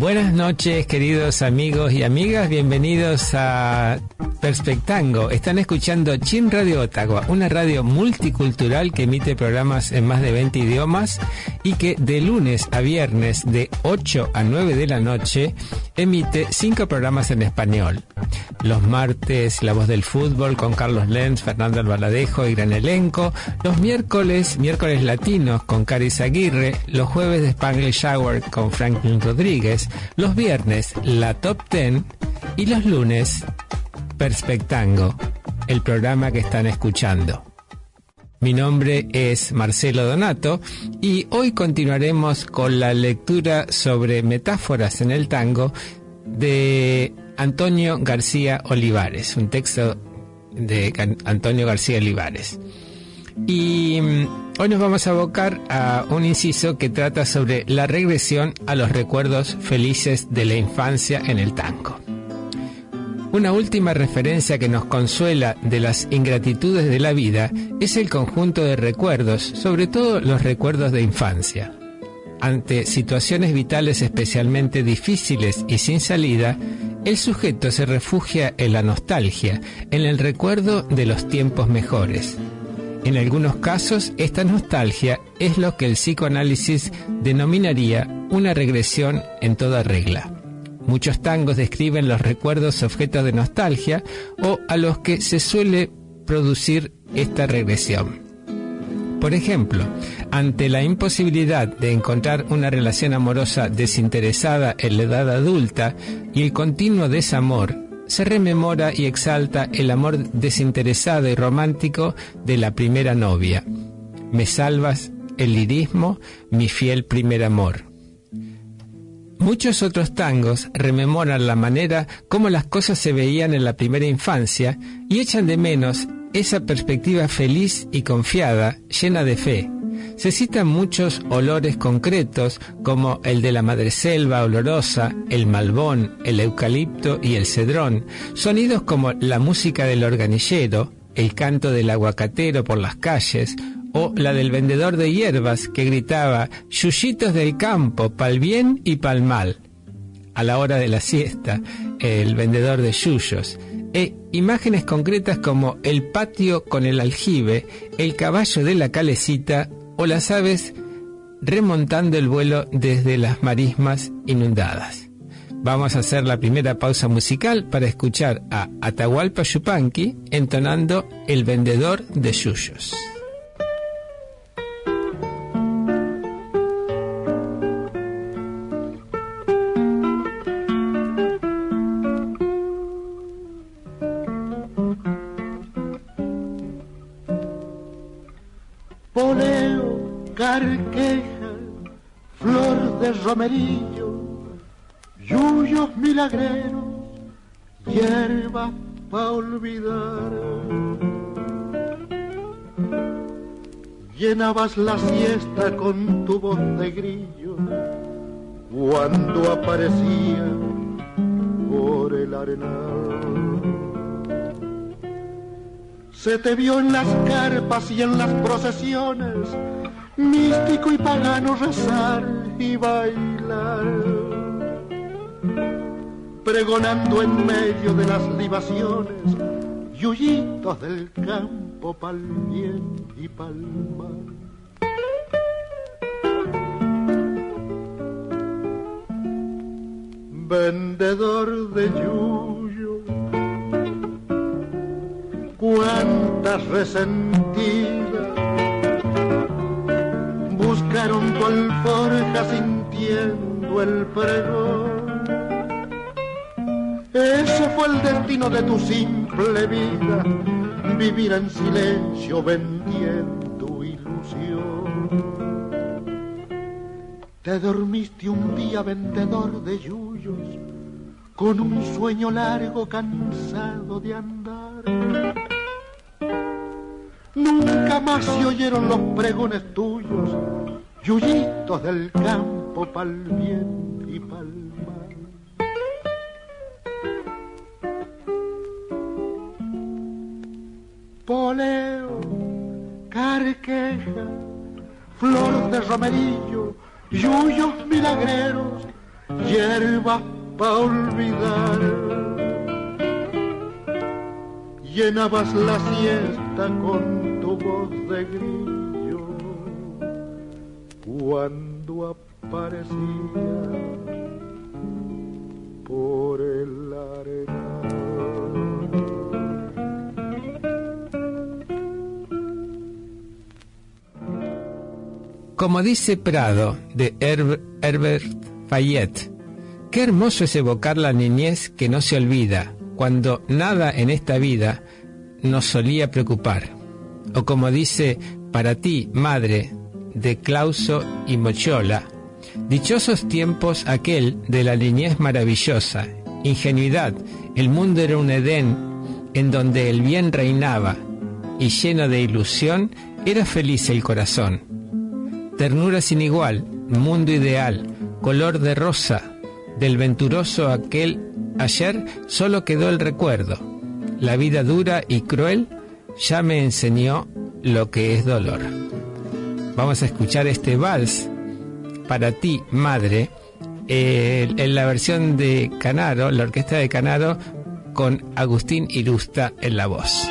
Buenas noches, queridos amigos y amigas. Bienvenidos a Perspectango. Están escuchando Chin Radio Ottawa, una radio multicultural que emite programas en más de 20 idiomas y que de lunes a viernes de 8 a 9 de la noche emite cinco programas en español. Los martes La Voz del Fútbol con Carlos Lenz, Fernando Albaladejo y gran elenco. Los miércoles, miércoles latinos con Caris Aguirre. Los jueves de Spanglish Hour con Franklin Rodríguez. Los viernes La Top Ten. Y los lunes Perspectango, el programa que están escuchando. Mi nombre es Marcelo Donato y hoy continuaremos con la lectura sobre metáforas en el tango de Antonio García Olivares, un texto de Antonio García Olivares. Y mm, hoy nos vamos a abocar a un inciso que trata sobre la regresión a los recuerdos felices de la infancia en el tango. Una última referencia que nos consuela de las ingratitudes de la vida es el conjunto de recuerdos, sobre todo los recuerdos de infancia. Ante situaciones vitales especialmente difíciles y sin salida, el sujeto se refugia en la nostalgia, en el recuerdo de los tiempos mejores. En algunos casos, esta nostalgia es lo que el psicoanálisis denominaría una regresión en toda regla. Muchos tangos describen los recuerdos objetos de nostalgia o a los que se suele producir esta regresión. Por ejemplo, ante la imposibilidad de encontrar una relación amorosa desinteresada en la edad adulta y el continuo desamor, se rememora y exalta el amor desinteresado y romántico de la primera novia. Me salvas el lirismo, mi fiel primer amor. Muchos otros tangos rememoran la manera como las cosas se veían en la primera infancia y echan de menos esa perspectiva feliz y confiada, llena de fe. Se citan muchos olores concretos como el de la madreselva olorosa, el malbón, el eucalipto y el cedrón, sonidos como la música del organillero, el canto del aguacatero por las calles o la del vendedor de hierbas que gritaba Yuyitos del campo, pal bien y pal mal. A la hora de la siesta, el vendedor de yuyos. E imágenes concretas como el patio con el aljibe, el caballo de la calecita o las aves remontando el vuelo desde las marismas inundadas. Vamos a hacer la primera pausa musical para escuchar a Atahualpa Yupanqui entonando El vendedor de yuyos. Llenabas la siesta con tu voz de grillo cuando aparecía por el arenal. Se te vio en las carpas y en las procesiones místico y pagano rezar y bailar, pregonando en medio de las libaciones, yuyitos del campo pa'l bien y pa'l mal. Vendedor de yuyo, cuántas resentidas buscaron tu alforja sintiendo el pregón. Ese fue el destino de tu simple vida, vivir en silencio vendiendo Te dormiste un día vendedor de yuyos, con un sueño largo cansado de andar. Nunca más se oyeron los pregones tuyos, yuyitos del campo pa'l bien y pa'l mal. Poleo, carqueja, flor de romerillo, yuyos milagreros, hierbas pa' olvidar. Llenabas la siesta con tu voz de grillo cuando aparecía por el arenal. Como dice Prado de Herbert Fayette, qué hermoso es evocar la niñez que no se olvida, cuando nada en esta vida nos solía preocupar. O como dice para ti, madre, de Clauso y Mochola, dichosos tiempos aquel de la niñez maravillosa, ingenuidad, el mundo era un Edén en donde el bien reinaba, y lleno de ilusión era feliz el corazón ternura sin igual, mundo ideal, color de rosa, del venturoso aquel ayer solo quedó el recuerdo. La vida dura y cruel ya me enseñó lo que es dolor. Vamos a escuchar este vals para ti, madre, en la versión de Canaro, la orquesta de Canaro, con Agustín Irusta en la voz.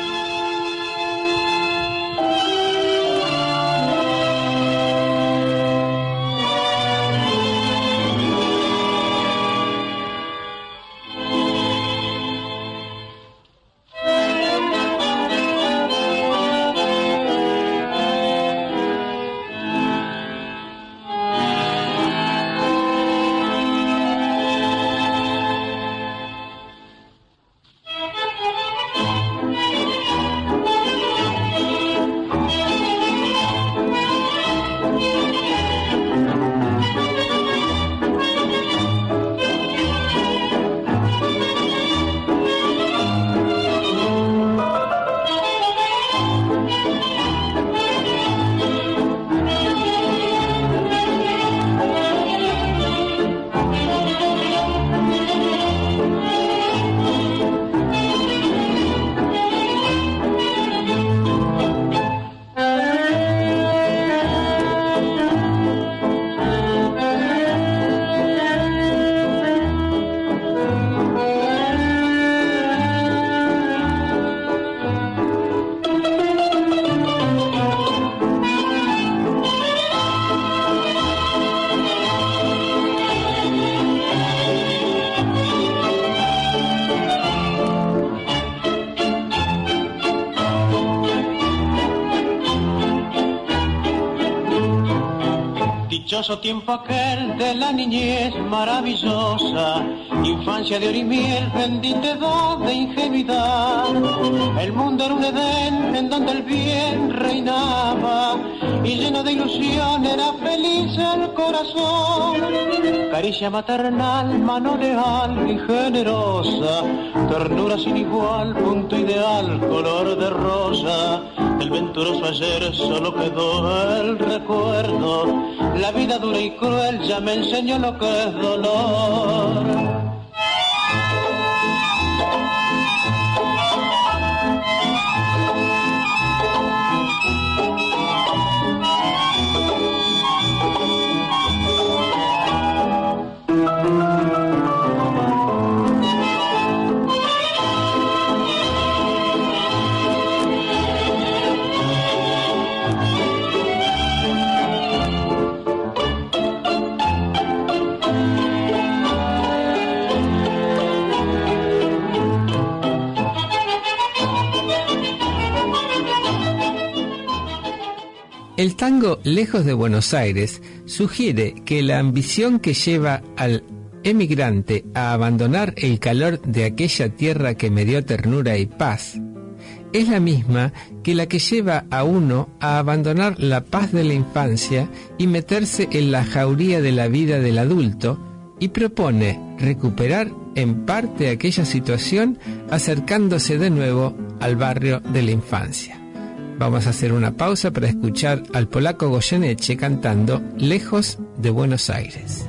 Tiempo aquel de la niñez maravillosa, infancia de oro y miel, bendita edad de ingenuidad. El mundo era un Edén en donde el bien reinaba y lleno de ilusión era feliz el corazón. Caricia maternal, mano leal y generosa, ternura sin igual, punto ideal, color de rosa el venturoso ayer solo quedó el recuerdo. La vida dura y cruel ya me enseñó lo que es dolor. El tango Lejos de Buenos Aires sugiere que la ambición que lleva al emigrante a abandonar el calor de aquella tierra que me dio ternura y paz es la misma que la que lleva a uno a abandonar la paz de la infancia y meterse en la jauría de la vida del adulto y propone recuperar en parte aquella situación acercándose de nuevo al barrio de la infancia. Vamos a hacer una pausa para escuchar al polaco Goyeneche cantando Lejos de Buenos Aires.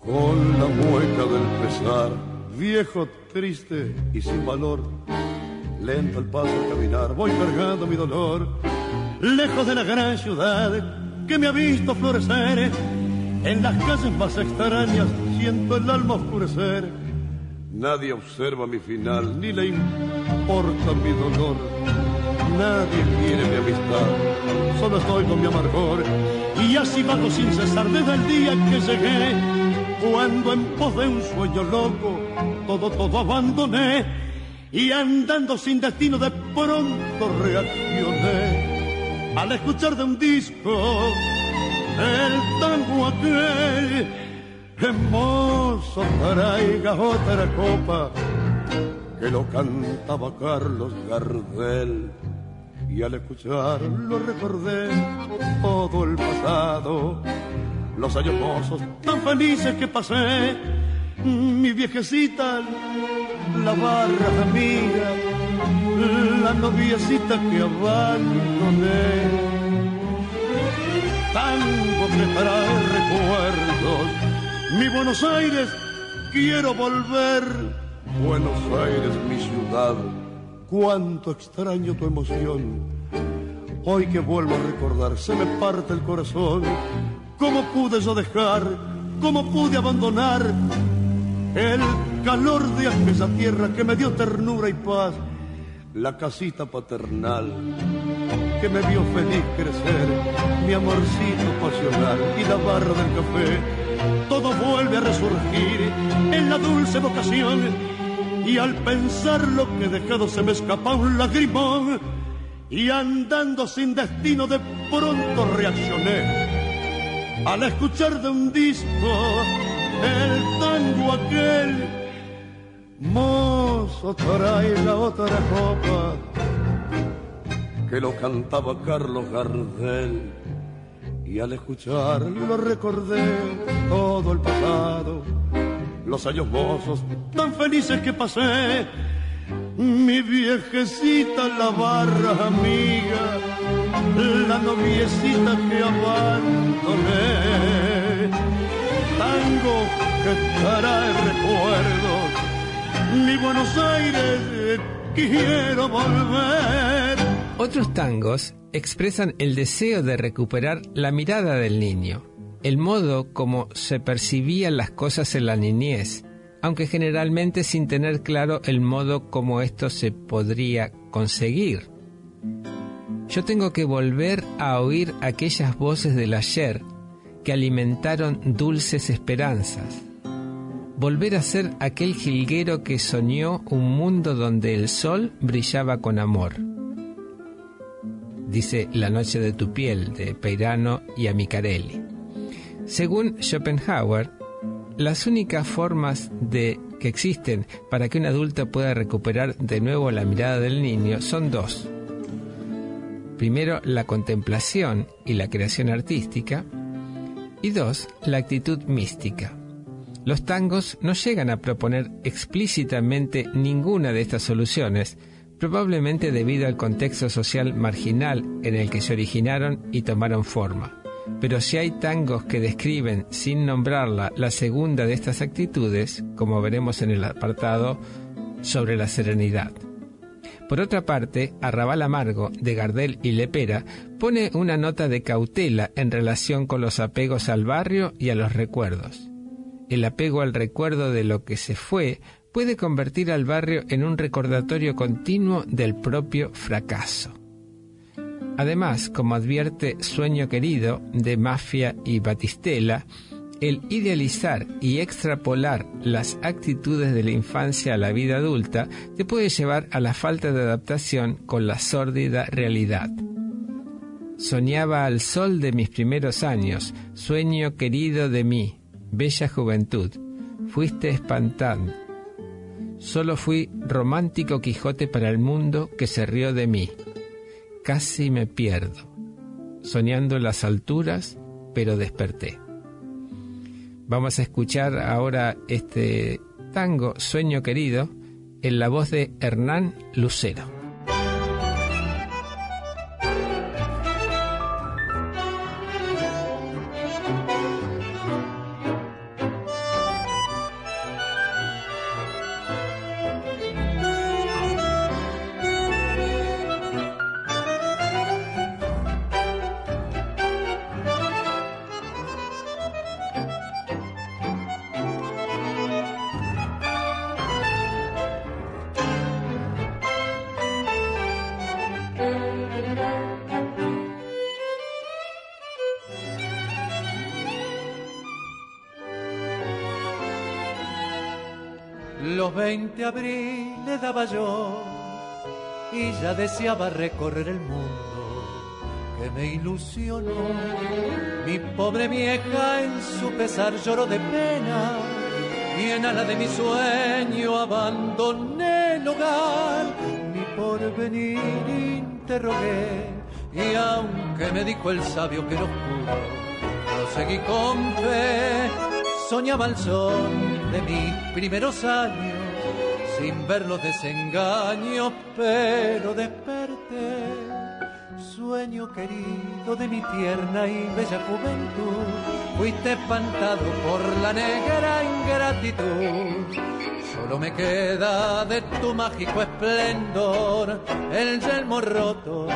Con la mueca del pesar, viejo, triste y sin valor, lento el paso al caminar, voy cargando mi dolor, lejos de la gran ciudad que me ha visto florecer, en las calles más extrañas siento el alma oscurecer. Nadie observa mi final, ni le importa mi dolor. Nadie quiere mi amistad, solo estoy con mi amargor. Y así vago sin cesar desde el día que llegué, cuando en pos de un sueño loco todo, todo abandoné. Y andando sin destino de pronto reaccioné al escuchar de un disco el tango aquel hermoso traiga otra copa que lo cantaba Carlos Gardel. Y al escucharlo recordé todo el pasado los años tan felices que pasé. Mi viejecita la barra amiga la noviecita que abandoné tango que recuerdos. Mi Buenos Aires, quiero volver. Buenos Aires, mi ciudad, cuánto extraño tu emoción. Hoy que vuelvo a recordar, se me parte el corazón. ¿Cómo pude yo dejar? ¿Cómo pude abandonar el calor de aquella tierra que me dio ternura y paz? La casita paternal que me vio feliz crecer, mi amorcito pasional y la barra del café. Todo vuelve a resurgir en la dulce vocación y al pensar lo que he dejado se me escapa un lagrimón y andando sin destino de pronto reaccioné al escuchar de un disco el tango aquel mozo trae la otra copa que lo cantaba Carlos Gardel. Y al escucharlo recordé todo el pasado, los años mozos tan felices que pasé. Mi viejecita, la barra amiga, la noviecita que abandoné. Tango que trae recuerdos, mi Buenos Aires, quiero volver otros tangos expresan el deseo de recuperar la mirada del niño, el modo como se percibían las cosas en la niñez, aunque generalmente sin tener claro el modo como esto se podría conseguir. Yo tengo que volver a oír aquellas voces del ayer que alimentaron dulces esperanzas. Volver a ser aquel jilguero que soñó un mundo donde el sol brillaba con amor dice La noche de tu piel de Peirano y Amicarelli. Según Schopenhauer, las únicas formas de que existen para que un adulto pueda recuperar de nuevo la mirada del niño son dos. Primero, la contemplación y la creación artística. Y dos, la actitud mística. Los tangos no llegan a proponer explícitamente ninguna de estas soluciones, probablemente debido al contexto social marginal en el que se originaron y tomaron forma. Pero si hay tangos que describen, sin nombrarla, la segunda de estas actitudes, como veremos en el apartado sobre la serenidad. Por otra parte, Arrabal Amargo, de Gardel y Lepera, pone una nota de cautela en relación con los apegos al barrio y a los recuerdos. El apego al recuerdo de lo que se fue puede convertir al barrio en un recordatorio continuo del propio fracaso. Además, como advierte Sueño Querido de Mafia y Batistela, el idealizar y extrapolar las actitudes de la infancia a la vida adulta te puede llevar a la falta de adaptación con la sórdida realidad. Soñaba al sol de mis primeros años, sueño querido de mí, bella juventud, fuiste espantando, Solo fui romántico Quijote para el mundo que se rió de mí. casi me pierdo, soñando las alturas, pero desperté. Vamos a escuchar ahora este tango Sueño Querido en la voz de Hernán Lucero. Ya deseaba recorrer el mundo que me ilusionó. Mi pobre vieja en su pesar lloró de pena y en ala de mi sueño abandoné el hogar. Mi porvenir interrogué y aunque me dijo el sabio que era oscuro, seguí con fe. Soñaba el son de mis primeros años sin ver los desengaños, pero desperté. Sueño querido de mi tierna y bella juventud, fuiste espantado por la negra ingratitud. Solo me queda de tu mágico esplendor el yelmo roto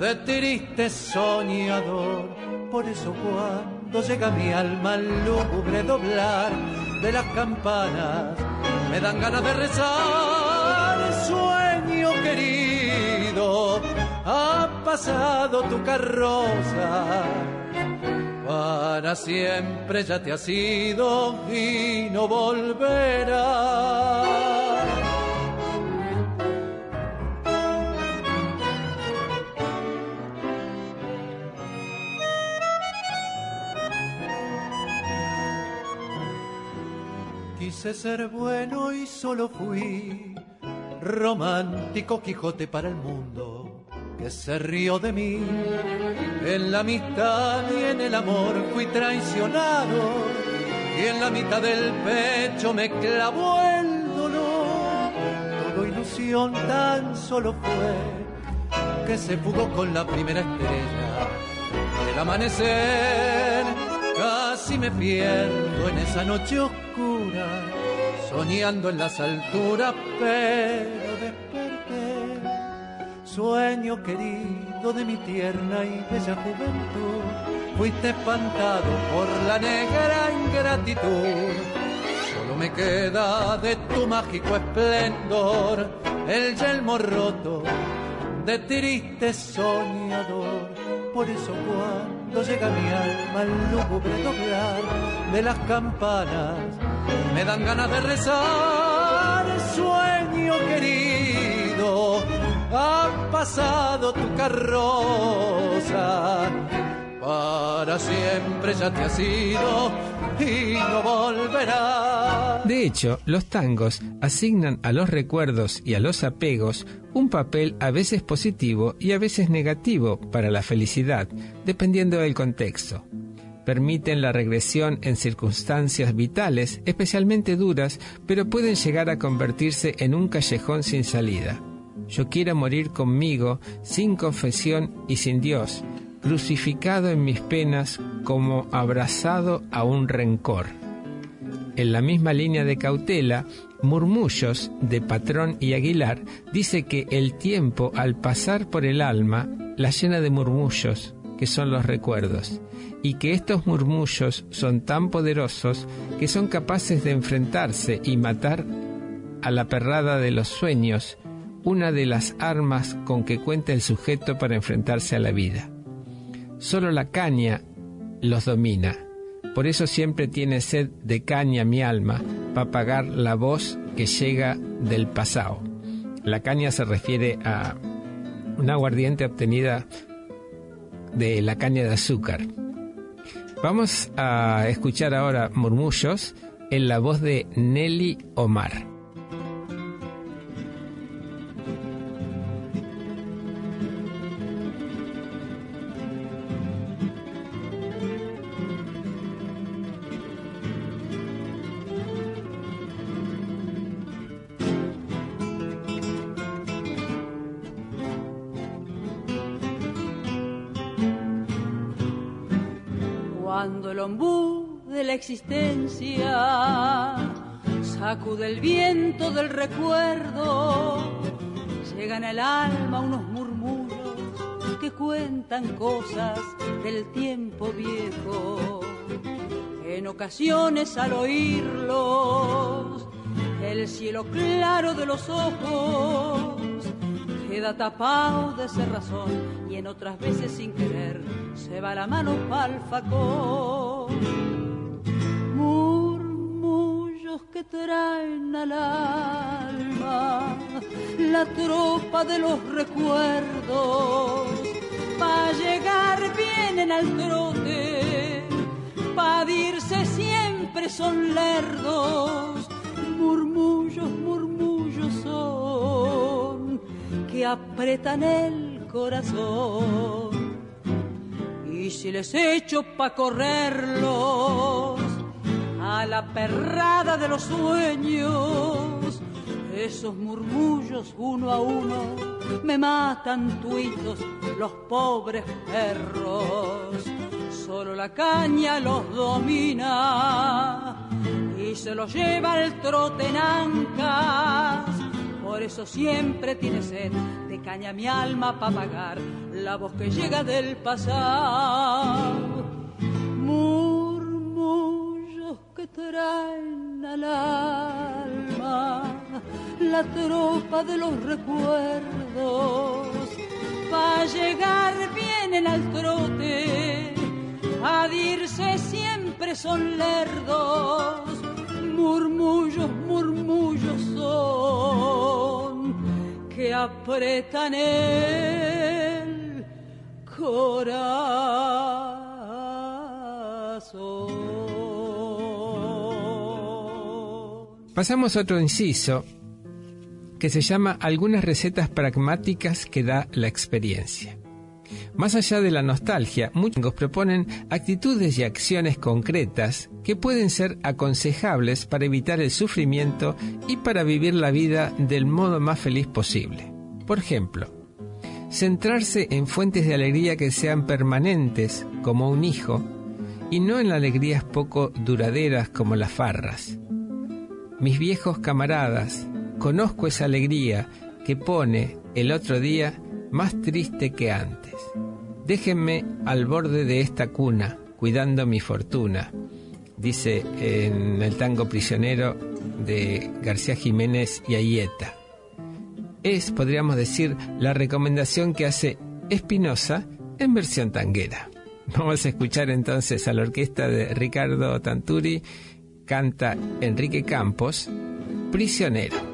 de triste soñador. Por eso cuando llega mi alma al lúgubre doblar de las campanas, me dan ganas de rezar, sueño querido, ha pasado tu carroza, para siempre ya te has ido y no volverás. Quise ser bueno y solo fui romántico Quijote para el mundo que se rió de mí. En la amistad y en el amor fui traicionado y en la mitad del pecho me clavó el dolor. Todo ilusión tan solo fue que se fugó con la primera estrella del amanecer Casi me pierdo en esa noche oscura, soñando en las alturas, pero desperté. Sueño querido de mi tierna y bella juventud, fuiste espantado por la negra ingratitud. Solo me queda de tu mágico esplendor el yelmo roto de triste soñador. Por eso cuando cuando llega mi alma al lúgubre doblar de las campanas, me dan ganas de rezar, sueño querido, ha pasado tu carroza, para siempre ya te has ido y no volverá. De hecho, los tangos asignan a los recuerdos y a los apegos un papel a veces positivo y a veces negativo para la felicidad, dependiendo del contexto. Permiten la regresión en circunstancias vitales, especialmente duras, pero pueden llegar a convertirse en un callejón sin salida. Yo quiero morir conmigo, sin confesión y sin Dios, crucificado en mis penas como abrazado a un rencor. En la misma línea de cautela, Murmullos de Patrón y Aguilar dice que el tiempo al pasar por el alma la llena de murmullos, que son los recuerdos, y que estos murmullos son tan poderosos que son capaces de enfrentarse y matar a la perrada de los sueños, una de las armas con que cuenta el sujeto para enfrentarse a la vida. Solo la caña los domina. Por eso siempre tiene sed de caña mi alma, para pagar la voz que llega del pasado. La caña se refiere a una aguardiente obtenida de la caña de azúcar. Vamos a escuchar ahora murmullos en la voz de Nelly Omar. Cosas del tiempo viejo. En ocasiones al oírlos, el cielo claro de los ojos queda tapado de cerrazón y en otras veces sin querer se va la mano pa'l facón. Murmullos que traen al alma la tropa de los recuerdos pa' llegar vienen al trote pa' dirse siempre son lerdos murmullos, murmullos son que apretan el corazón. Y si les echo pa' correrlos a la perrada de los sueños, esos murmullos uno a uno me matan tuitos los pobres perros. Solo la caña los domina y se los lleva el trote. Por eso siempre tiene sed de caña mi alma para pagar la voz que llega del pasado. Murmullos que traen al alma la tropa de los recuerdos. Pa' llegar vienen al trote, a dirse siempre son lerdos murmullos, murmullos son que apretan el corazón. Pasamos a otro inciso que se llama Algunas recetas pragmáticas que da la experiencia. Más allá de la nostalgia, muchos proponen actitudes y acciones concretas que pueden ser aconsejables para evitar el sufrimiento y para vivir la vida del modo más feliz posible. Por ejemplo, centrarse en fuentes de alegría que sean permanentes, como un hijo, y no en alegrías poco duraderas como las farras. Mis viejos camaradas, conozco esa alegría que pone el otro día más triste que antes. Déjenme al borde de esta cuna, cuidando mi fortuna, dice en el tango prisionero de García Jiménez y Ayeta. Es, podríamos decir, la recomendación que hace Espinosa en versión tanguera. Vamos a escuchar entonces a la orquesta de Ricardo Tanturi, canta Enrique Campos, Prisionero.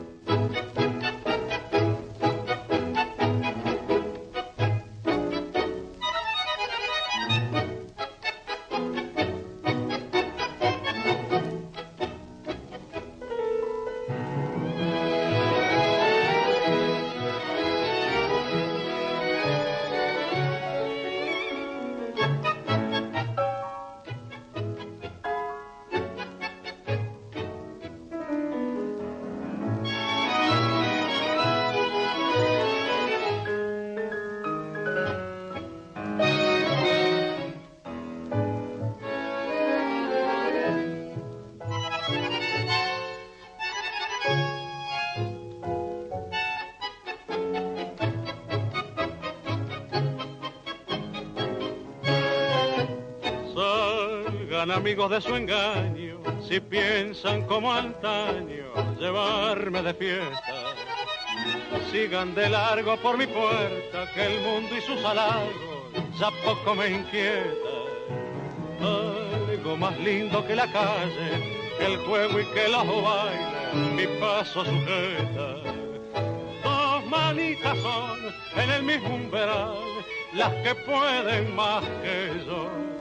De su engaño, si piensan como antaño llevarme de fiesta. Sigan de largo por mi puerta, que el mundo y sus halagos ya poco me inquieta. Algo más lindo que la calle, el juego y que los bailes, mi paso sujeta. Dos manitas son en el mismo umbral, las que pueden más que yo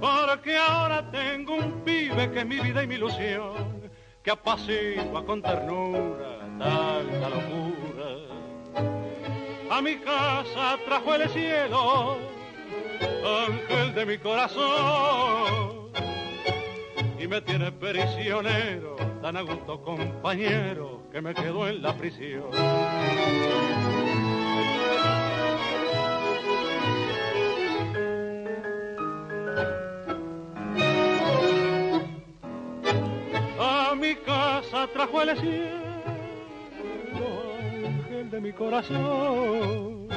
porque ahora tengo un pibe que es mi vida y mi ilusión, que apacigua con ternura tanta locura. A mi casa trajo el cielo, ángel de mi corazón, y me tiene prisionero, tan a gusto compañero, que me quedo en la prisión. Trajo el cielo, ángel de mi corazón.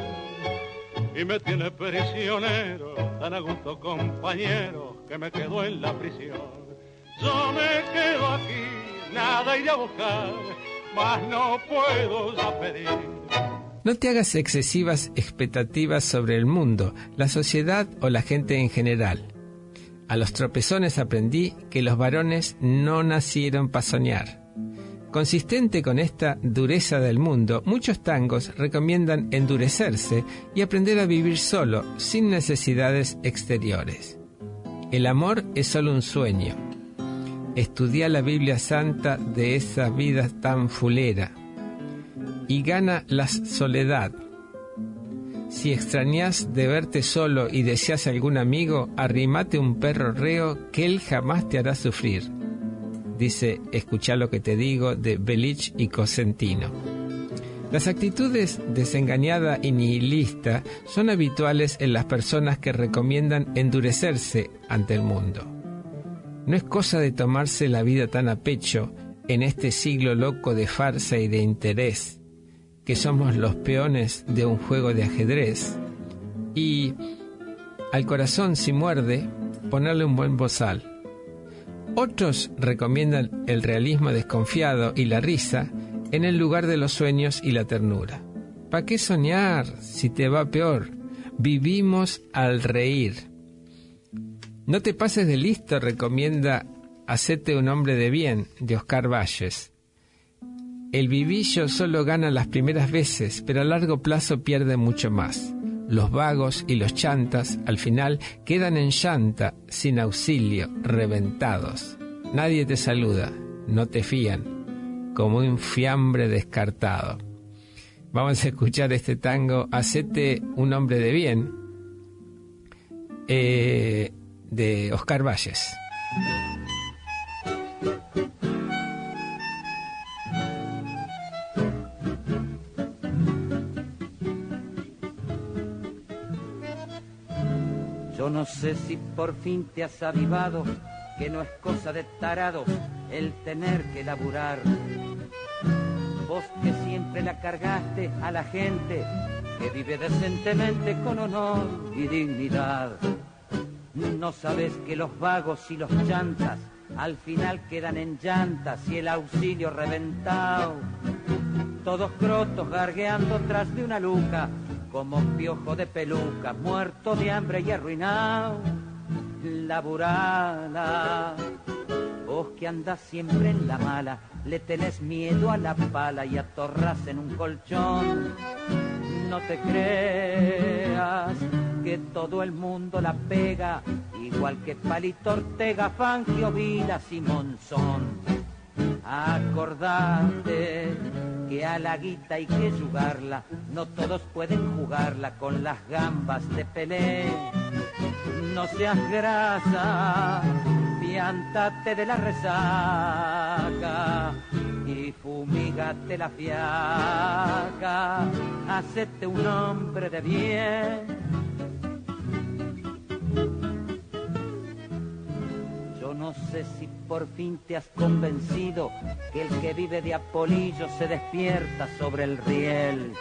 Y me tiene prisionero, tan a gusto compañero, que me quedo en la prisión. Yo me quedo aquí, nada iré a buscar, mas no puedo ya pedir. No te hagas excesivas expectativas sobre el mundo, la sociedad o la gente en general. A los tropezones aprendí que los varones no nacieron para soñar. Consistente con esta dureza del mundo, muchos tangos recomiendan endurecerse y aprender a vivir solo, sin necesidades exteriores. El amor es solo un sueño, estudia la Biblia Santa de esa vida tan fulera y gana la soledad. Si extrañas de verte solo y deseas algún amigo, arrimate un perro reo que él jamás te hará sufrir. Dice, escucha lo que te digo de Belich y Cosentino. Las actitudes desengañada y nihilista son habituales en las personas que recomiendan endurecerse ante el mundo. No es cosa de tomarse la vida tan a pecho en este siglo loco de farsa y de interés, que somos los peones de un juego de ajedrez. Y al corazón si muerde, ponerle un buen bozal. Otros recomiendan el realismo desconfiado y la risa en el lugar de los sueños y la ternura. ¿Para qué soñar si te va peor? Vivimos al reír. No te pases de listo, recomienda Hacete un hombre de bien, de Oscar Valles. El vivillo solo gana las primeras veces, pero a largo plazo pierde mucho más. Los vagos y los chantas al final quedan en llanta, sin auxilio, reventados. Nadie te saluda, no te fían, como un fiambre descartado. Vamos a escuchar este tango, Hacete un hombre de bien. Eh, de Oscar Valles. No sé si por fin te has avivado, que no es cosa de tarados el tener que laburar. Vos que siempre la cargaste a la gente que vive decentemente con honor y dignidad. No sabes que los vagos y los chantas al final quedan en llantas y el auxilio reventado. Todos crotos gargueando tras de una luca, como piojo de peluca, muerto de hambre y arruinado. Laburala, vos que andás siempre en la mala, le tenés miedo a la pala y atorras en un colchón. No te creas que todo el mundo la pega, igual que Palito Ortega, Fangio, Vila, y Monzón. Acordate que a la guita hay que jugarla, no todos pueden jugarla con las gambas de Pelé. No seas grasa, piántate de la resaca y fumigate la fiaca, hacete un hombre de bien no sé si por fin te has convencido que el que vive de apolillo se despierta sobre el riel.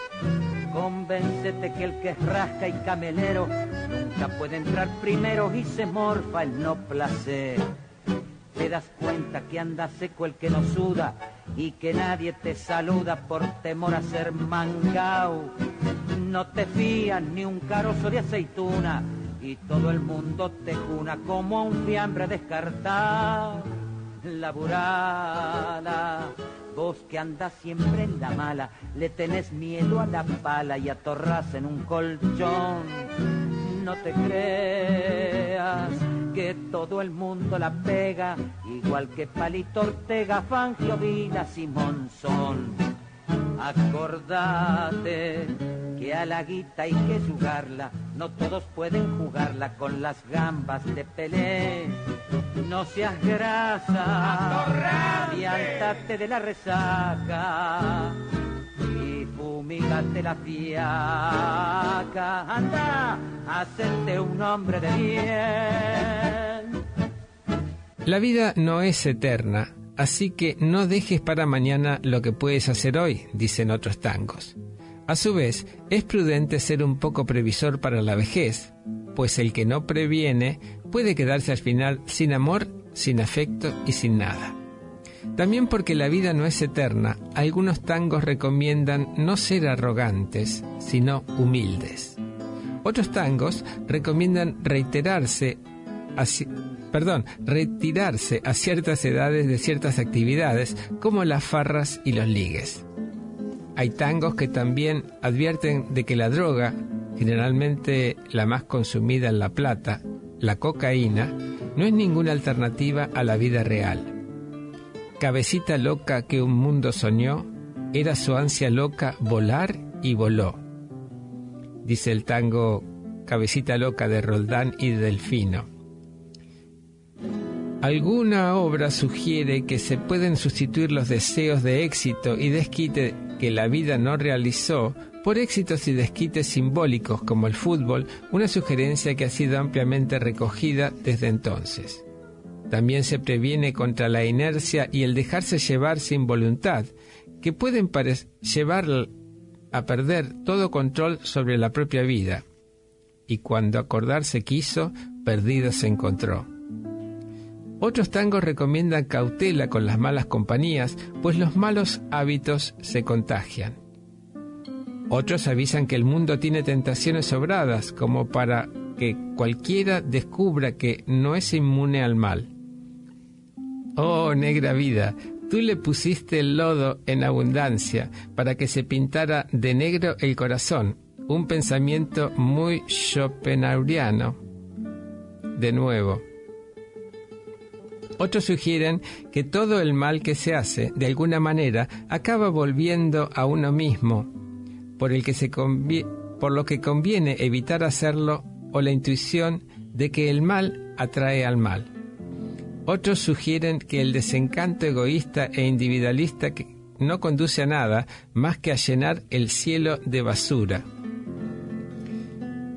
Convéncete que el que es rasca y camelero nunca puede entrar primero y se morfa el no placer. Te das cuenta que anda seco el que no suda y que nadie te saluda por temor a ser mangao. No te fían ni un carozo de aceituna y todo el mundo te juna como un fiambre descartado. Laburala, vos que andas siempre en la mala, le tenés miedo a la pala y atorras en un colchón. No te creas que todo el mundo la pega, igual que Palito Ortega, Fangio, Vila, Simonson. Acordate que a la guita hay que jugarla, no todos pueden jugarla con las gambas de Pelé. No seas grasa, piántate de la resaca y fumigate la fiaca. Anda, hacerte un hombre de bien. La vida no es eterna, así que no dejes para mañana lo que puedes hacer hoy, dicen otros tangos. A su vez, es prudente ser un poco previsor para la vejez, pues el que no previene puede quedarse al final sin amor, sin afecto y sin nada. También porque la vida no es eterna, algunos tangos recomiendan no ser arrogantes, sino humildes. Otros tangos recomiendan reiterarse perdón, retirarse a ciertas edades de ciertas actividades como las farras y los ligues. Hay tangos que también advierten de que la droga, generalmente la más consumida en La Plata, la cocaína, no es ninguna alternativa a la vida real. Cabecita loca que un mundo soñó, era su ansia loca volar y voló. Dice el tango Cabecita loca de Roldán y de Delfino. Alguna obra sugiere que se pueden sustituir los deseos de éxito y desquite que la vida no realizó por éxitos y desquites simbólicos como el fútbol, una sugerencia que ha sido ampliamente recogida desde entonces. También se previene contra la inercia y el dejarse llevar sin voluntad, que pueden llevar a perder todo control sobre la propia vida. Y cuando acordarse quiso, perdido se encontró. Otros tangos recomiendan cautela con las malas compañías, pues los malos hábitos se contagian. Otros avisan que el mundo tiene tentaciones sobradas, como para que cualquiera descubra que no es inmune al mal. Oh, negra vida, tú le pusiste el lodo en abundancia para que se pintara de negro el corazón, un pensamiento muy schopenhaueriano. De nuevo, otros sugieren que todo el mal que se hace, de alguna manera, acaba volviendo a uno mismo, por, el que se por lo que conviene evitar hacerlo o la intuición de que el mal atrae al mal. Otros sugieren que el desencanto egoísta e individualista no conduce a nada más que a llenar el cielo de basura.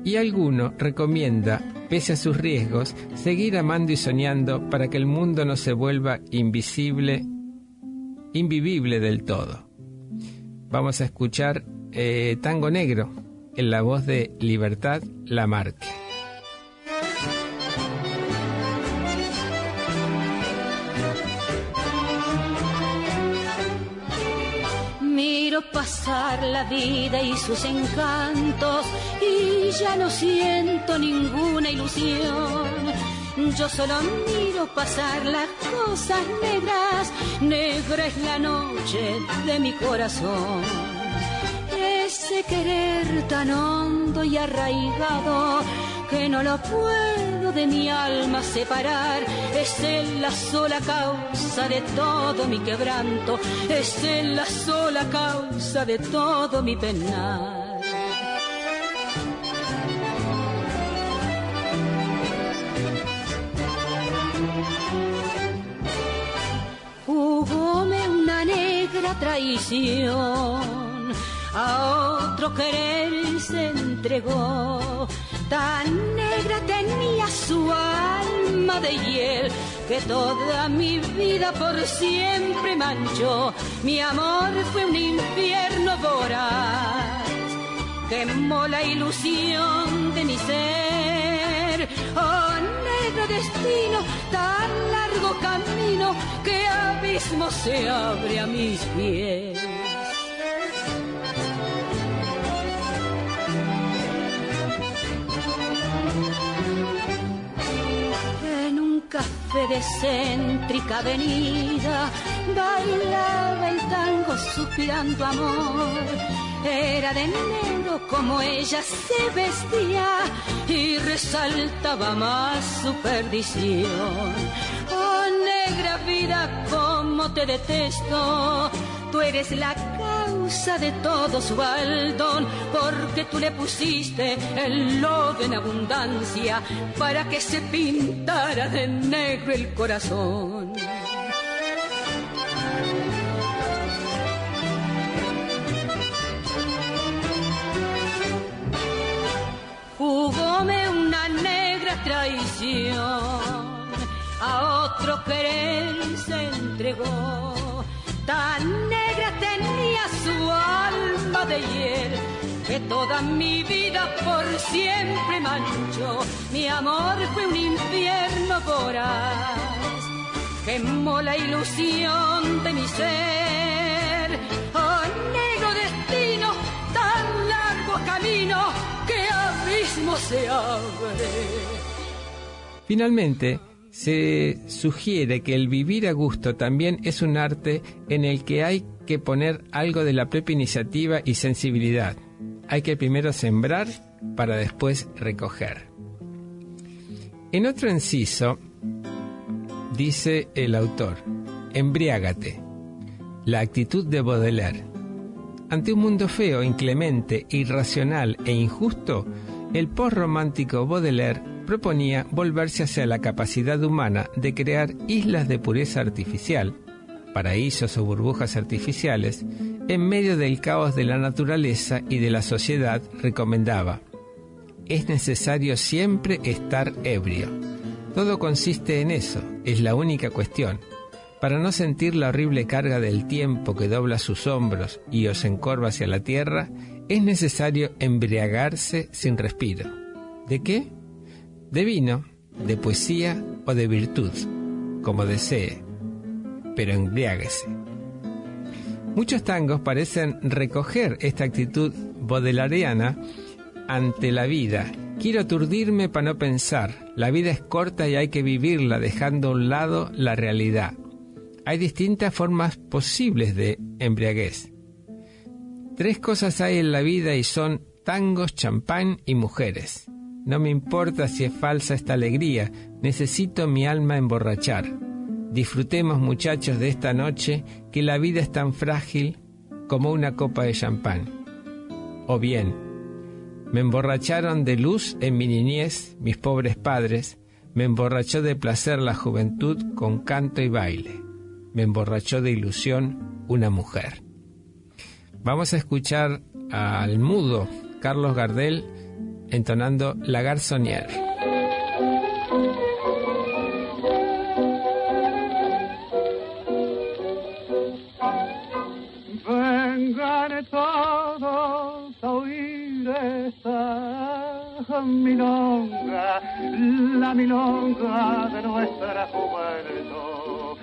Y alguno recomienda pese a sus riesgos, seguir amando y soñando para que el mundo no se vuelva invisible, invivible del todo. Vamos a escuchar eh, Tango Negro en la voz de Libertad Lamarque. Pasar la vida y sus encantos y ya no siento ninguna ilusión. Yo solo miro pasar las cosas negras, negra es la noche de mi corazón. Ese querer tan hondo y arraigado que no lo puedo de mi alma separar, es él la sola causa de todo mi quebranto, es él la sola causa de todo mi penar. traición, a otro querer se entregó. Tan negra tenía su alma de hiel que toda mi vida por siempre manchó. Mi amor fue un infierno voraz, quemó la ilusión de mi ser. Oh, negro destino, tan largo camino que abismo se abre a mis pies. De céntrica avenida bailaba el tango suspirando amor. Era de negro como ella se vestía y resaltaba más su perdición negra vida, como te detesto. Tú eres la de todo su baldón, porque tú le pusiste el lodo en abundancia para que se pintara de negro el corazón. Jugóme una negra traición a otro querer se entregó. Tan negra tenía su alma de hiel que toda mi vida por siempre manchó. Mi amor fue un infierno voraz, quemó la ilusión de mi ser. Oh, negro destino, tan largo camino, que abismo se abre. Finalmente, se sugiere que el vivir a gusto también es un arte en el que hay que poner algo de la propia iniciativa y sensibilidad. Hay que primero sembrar para después recoger. En otro inciso, dice el autor, embriágate, la actitud de Baudelaire. Ante un mundo feo, inclemente, irracional e injusto, el post-romántico Baudelaire proponía volverse hacia la capacidad humana de crear islas de pureza artificial, paraísos o burbujas artificiales, en medio del caos de la naturaleza y de la sociedad, recomendaba. Es necesario siempre estar ebrio. Todo consiste en eso, es la única cuestión. Para no sentir la horrible carga del tiempo que dobla sus hombros y os encorva hacia la tierra, es necesario embriagarse sin respiro. ¿De qué? De vino, de poesía o de virtud, como desee, pero embriáguese. Muchos tangos parecen recoger esta actitud bodelariana ante la vida. Quiero aturdirme para no pensar. La vida es corta y hay que vivirla dejando a un lado la realidad. Hay distintas formas posibles de embriaguez. Tres cosas hay en la vida y son tangos, champán y mujeres. No me importa si es falsa esta alegría, necesito mi alma emborrachar. Disfrutemos muchachos de esta noche que la vida es tan frágil como una copa de champán. O bien, me emborracharon de luz en mi niñez mis pobres padres, me emborrachó de placer la juventud con canto y baile, me emborrachó de ilusión una mujer. Vamos a escuchar al mudo Carlos Gardel entonando La Garzonière. Milonga, la milonga de nuestra juventud.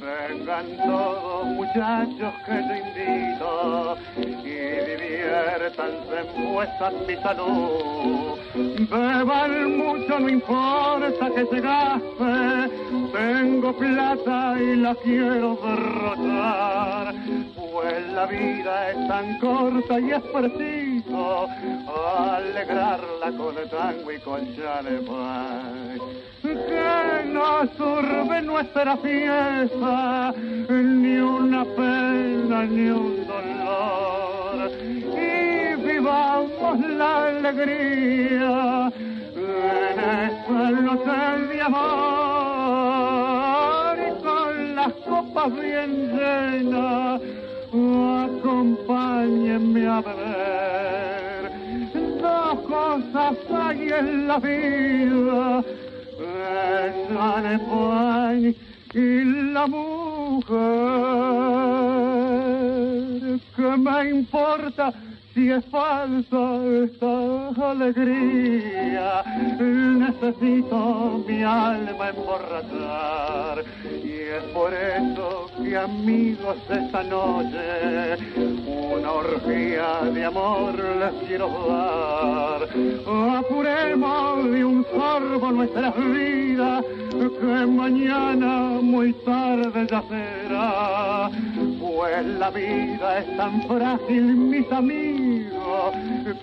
Vengan todos muchachos que te invito en vuestra mi salud. Beban mucho, no importa que se gaste, tengo plata y la quiero derrotar. Pues la vida es tan corta y es preciso alegrarla con tango y con chalepán. Que no turbe nuestra fiesta, ni una pena ni un. Y vivamos la alegría en esta noche de amor. Y con las copas bien llenas, acompáñenme a beber. Dos cosas hay en la vida, el chalepán y la mujer. ¿Qué me importa? Si es falsa esta alegría, necesito mi alma emborrachar. Y es por eso que amigos esta noche, una orgía de amor les quiero dar. Apuremos de un sorbo nuestras vidas, que mañana muy tarde ya será. Pues la vida es tan frágil, mis amigos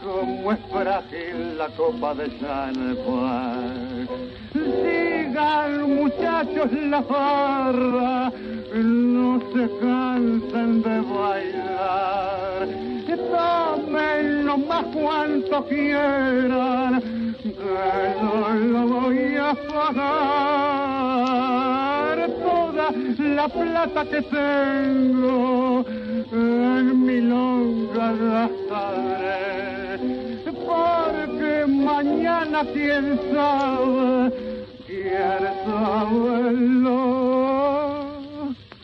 como es frágil la copa de champán. Sigan muchachos la farra, no se cansen de bailar. Tomen lo más cuanto quieran, que no lo voy a pagar. Toda la plata que tengo en mi longa gastaré, porque mañana quién sabe quieres saberlo,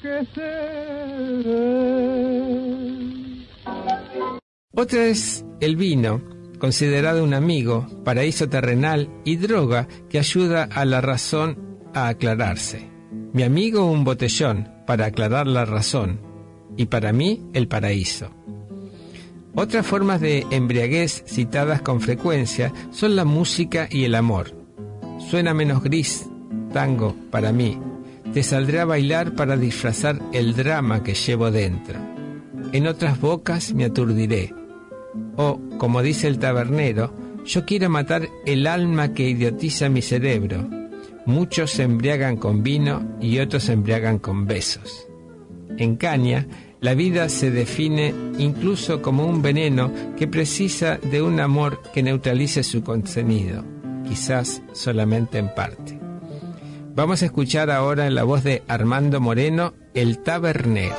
que seré. Otra es el vino, considerado un amigo, paraíso terrenal y droga que ayuda a la razón a aclararse. Mi amigo un botellón para aclarar la razón y para mí el paraíso. Otras formas de embriaguez citadas con frecuencia son la música y el amor. Suena menos gris, tango, para mí. Te saldré a bailar para disfrazar el drama que llevo dentro. En otras bocas me aturdiré. O, como dice el tabernero, yo quiero matar el alma que idiotiza mi cerebro. Muchos se embriagan con vino y otros se embriagan con besos. En Caña, la vida se define incluso como un veneno que precisa de un amor que neutralice su contenido, quizás solamente en parte. Vamos a escuchar ahora en la voz de Armando Moreno, El Tabernero.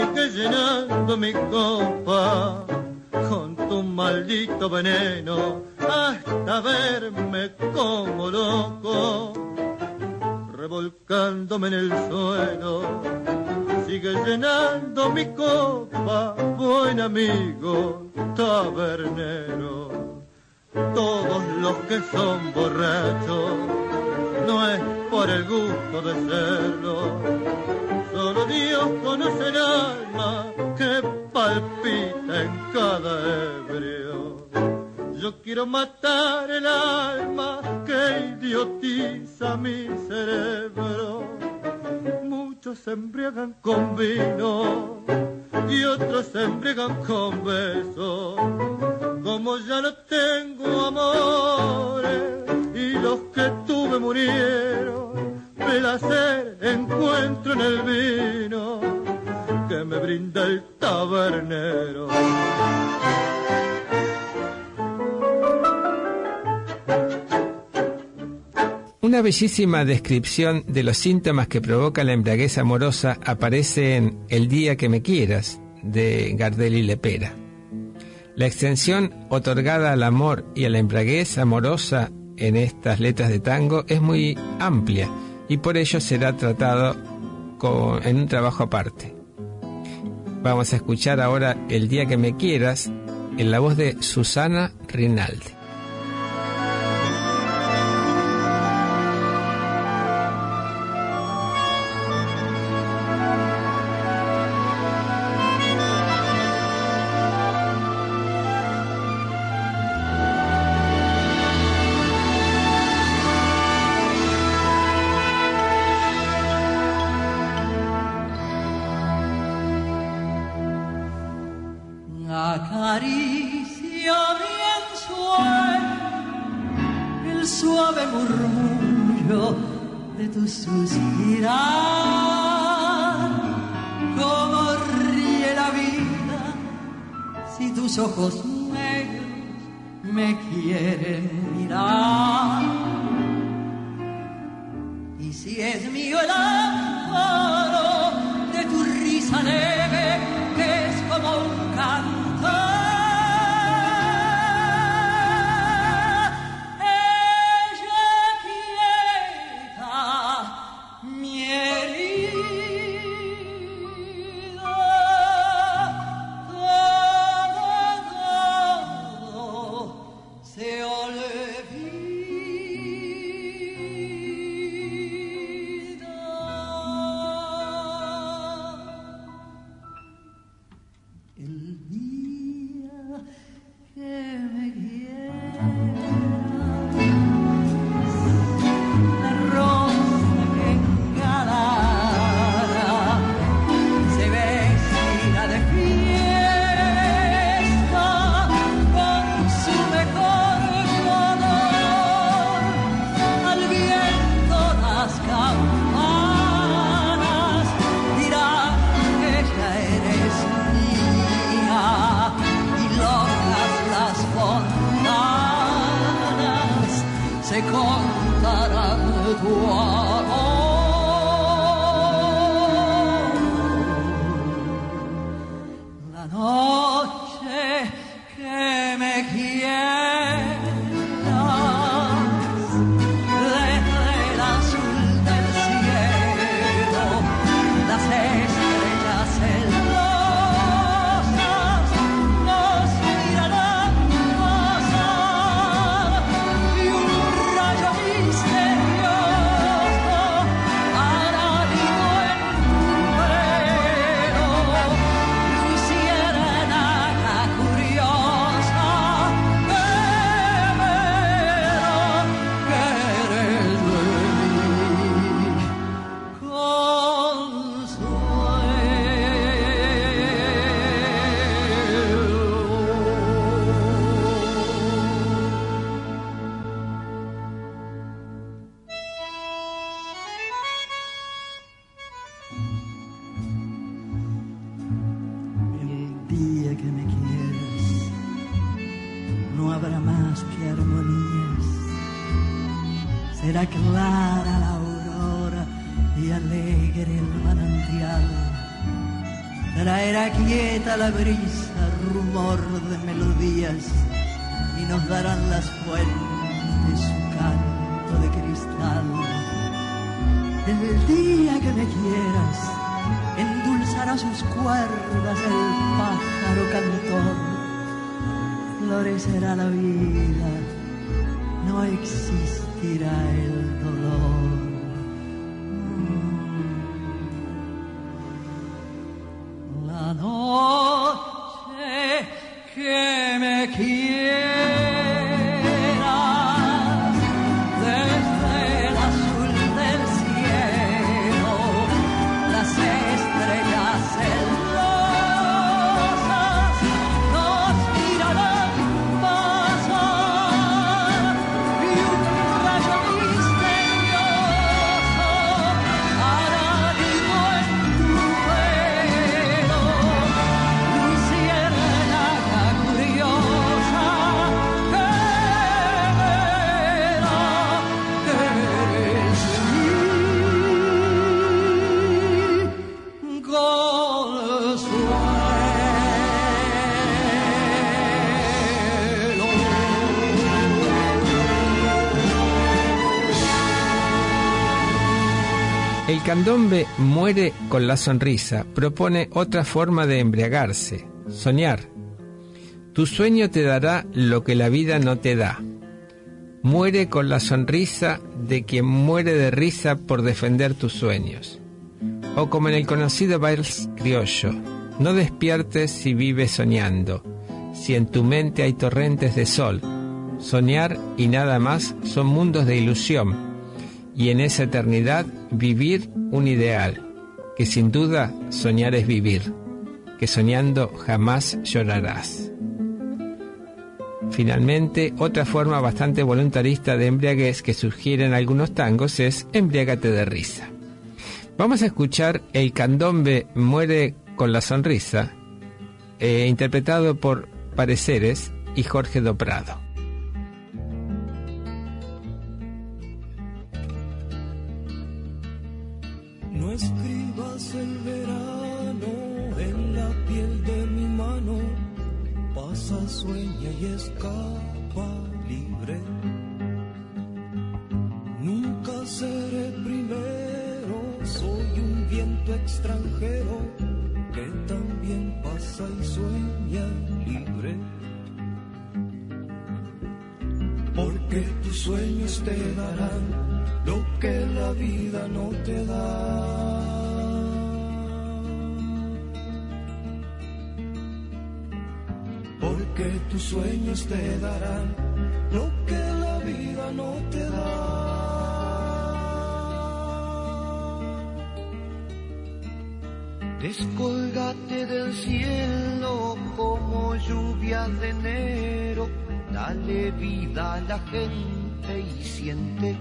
Sigue llenando mi copa con tu maldito veneno hasta verme como loco, revolcándome en el suelo. Sigue llenando mi copa, buen amigo tabernero. Todos los que son borrachos no es por el gusto de serlo. Solo Dios conoce el alma que palpita en cada ebrio. Yo quiero matar el alma que idiotiza mi cerebro. Muchos se embriagan con vino y otros se embriagan con besos. Como ya no tengo amores y los que tuve murieron, placer encuentro en el vino que me brinda el tabernero. Una bellísima descripción de los síntomas que provoca la embriaguez amorosa aparece en El día que me quieras, de Gardel y Lepera. La extensión otorgada al amor y a la embriaguez amorosa en estas letras de tango es muy amplia y por ello será tratado en un trabajo aparte. Vamos a escuchar ahora El día que me quieras en la voz de Susana Rinaldi. La brisa rumor de melodías y nos darán las fuentes su canto de cristal. El día que me quieras, endulzará sus cuerdas el pájaro cantor. Florecerá la vida, no existirá el dolor. Candombe muere con la sonrisa, propone otra forma de embriagarse, soñar. Tu sueño te dará lo que la vida no te da. Muere con la sonrisa de quien muere de risa por defender tus sueños. O como en el conocido vals criollo, no despiertes si vives soñando, si en tu mente hay torrentes de sol. Soñar y nada más son mundos de ilusión y en esa eternidad vivir un ideal, que sin duda soñar es vivir, que soñando jamás llorarás. Finalmente, otra forma bastante voluntarista de embriaguez que sugieren algunos tangos es embriágate de risa. Vamos a escuchar El candombe muere con la sonrisa, eh, interpretado por Pareceres y Jorge Doprado. Sueña y escapa libre. Nunca seré primero, soy un viento extranjero que también pasa y sueña libre. Porque tus sueños te darán lo que la vida no te da. Porque tus sueños te darán lo que la vida no te da. Descolgate del cielo como lluvia de enero, dale vida a la gente y siente.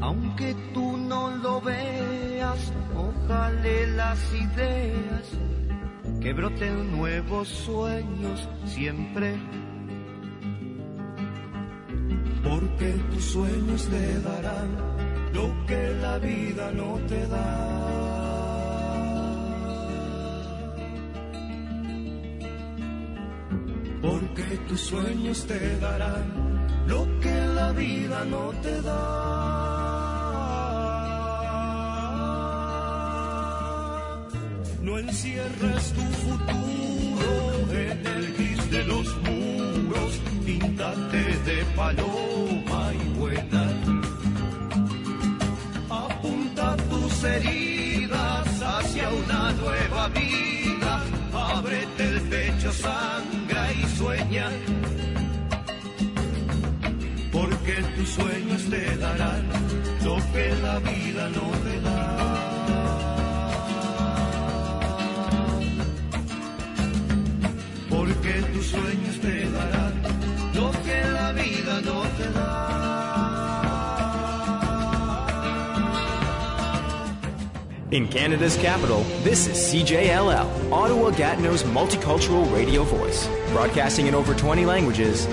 Aunque tú no lo veas, ojalá las ideas que broten nuevos sueños siempre. Porque tus sueños te darán lo que la vida no te da. Porque tus sueños te darán lo que la vida no te da. No encierres tu futuro en el gris de los muros, píntate de paloma y vuela. Apunta tus heridas hacia una nueva vida, ábrete el pecho, sangra y sueña. Porque tus sueños te darán lo que la vida no te da. In Canada's capital, this is CJLL, Ottawa Gatineau's multicultural radio voice, broadcasting in over 20 languages,